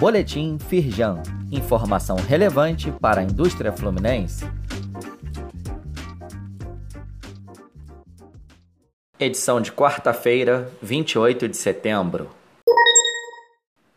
Boletim Firjan. Informação relevante para a indústria fluminense. Edição de quarta-feira, 28 de setembro.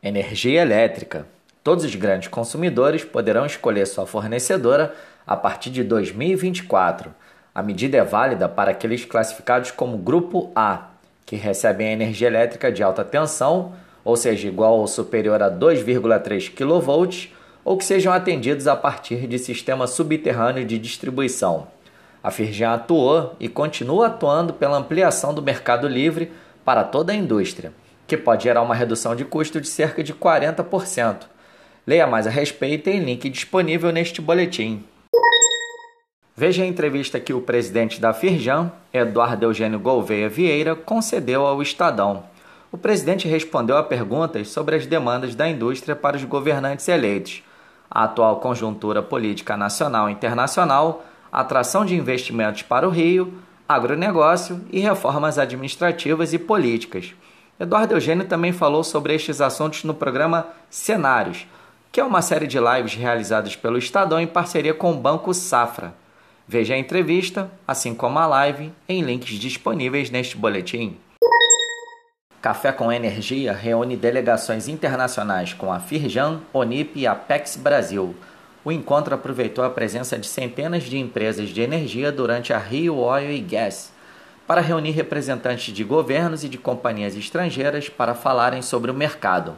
Energia elétrica. Todos os grandes consumidores poderão escolher sua fornecedora a partir de 2024. A medida é válida para aqueles classificados como Grupo A, que recebem energia elétrica de alta tensão, ou seja, igual ou superior a 2,3 kV, ou que sejam atendidos a partir de sistema subterrâneo de distribuição. A Firjan atuou e continua atuando pela ampliação do mercado livre para toda a indústria, que pode gerar uma redução de custo de cerca de 40%. Leia mais a respeito em link disponível neste boletim. Veja a entrevista que o presidente da Firjan, Eduardo Eugênio Gouveia Vieira, concedeu ao Estadão. O presidente respondeu a perguntas sobre as demandas da indústria para os governantes eleitos, a atual conjuntura política nacional e internacional, atração de investimentos para o Rio, agronegócio e reformas administrativas e políticas. Eduardo Eugênio também falou sobre estes assuntos no programa Cenários, que é uma série de lives realizadas pelo Estadão em parceria com o Banco Safra. Veja a entrevista, assim como a live, em links disponíveis neste boletim. Café com Energia reúne delegações internacionais com a Firjan, Onip e Apex Brasil. O encontro aproveitou a presença de centenas de empresas de energia durante a Rio Oil e Gas para reunir representantes de governos e de companhias estrangeiras para falarem sobre o mercado.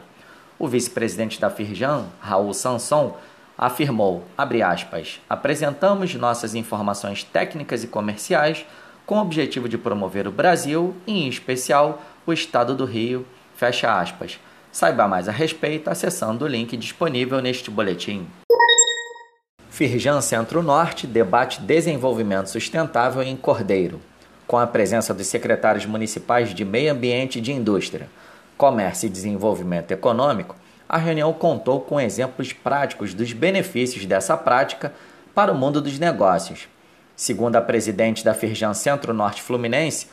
O vice-presidente da Firjan, Raul Sanson, afirmou, aspas, apresentamos nossas informações técnicas e comerciais com o objetivo de promover o Brasil e, em especial, o estado do Rio, fecha aspas. Saiba mais a respeito acessando o link disponível neste boletim. Firjan Centro-Norte debate desenvolvimento sustentável em Cordeiro, com a presença dos secretários municipais de Meio Ambiente e de Indústria, Comércio e Desenvolvimento Econômico, a reunião contou com exemplos práticos dos benefícios dessa prática para o mundo dos negócios. Segundo a presidente da Firjan Centro-Norte Fluminense,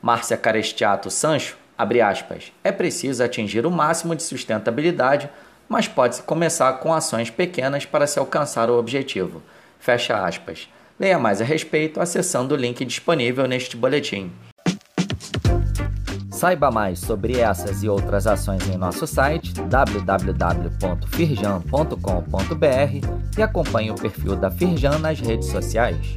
Márcia Carestiato Sancho, aspas, é preciso atingir o máximo de sustentabilidade, mas pode-se começar com ações pequenas para se alcançar o objetivo. Fecha aspas. Leia mais a respeito acessando o link disponível neste boletim. Saiba mais sobre essas e outras ações em nosso site www.firjan.com.br e acompanhe o perfil da Firjan nas redes sociais.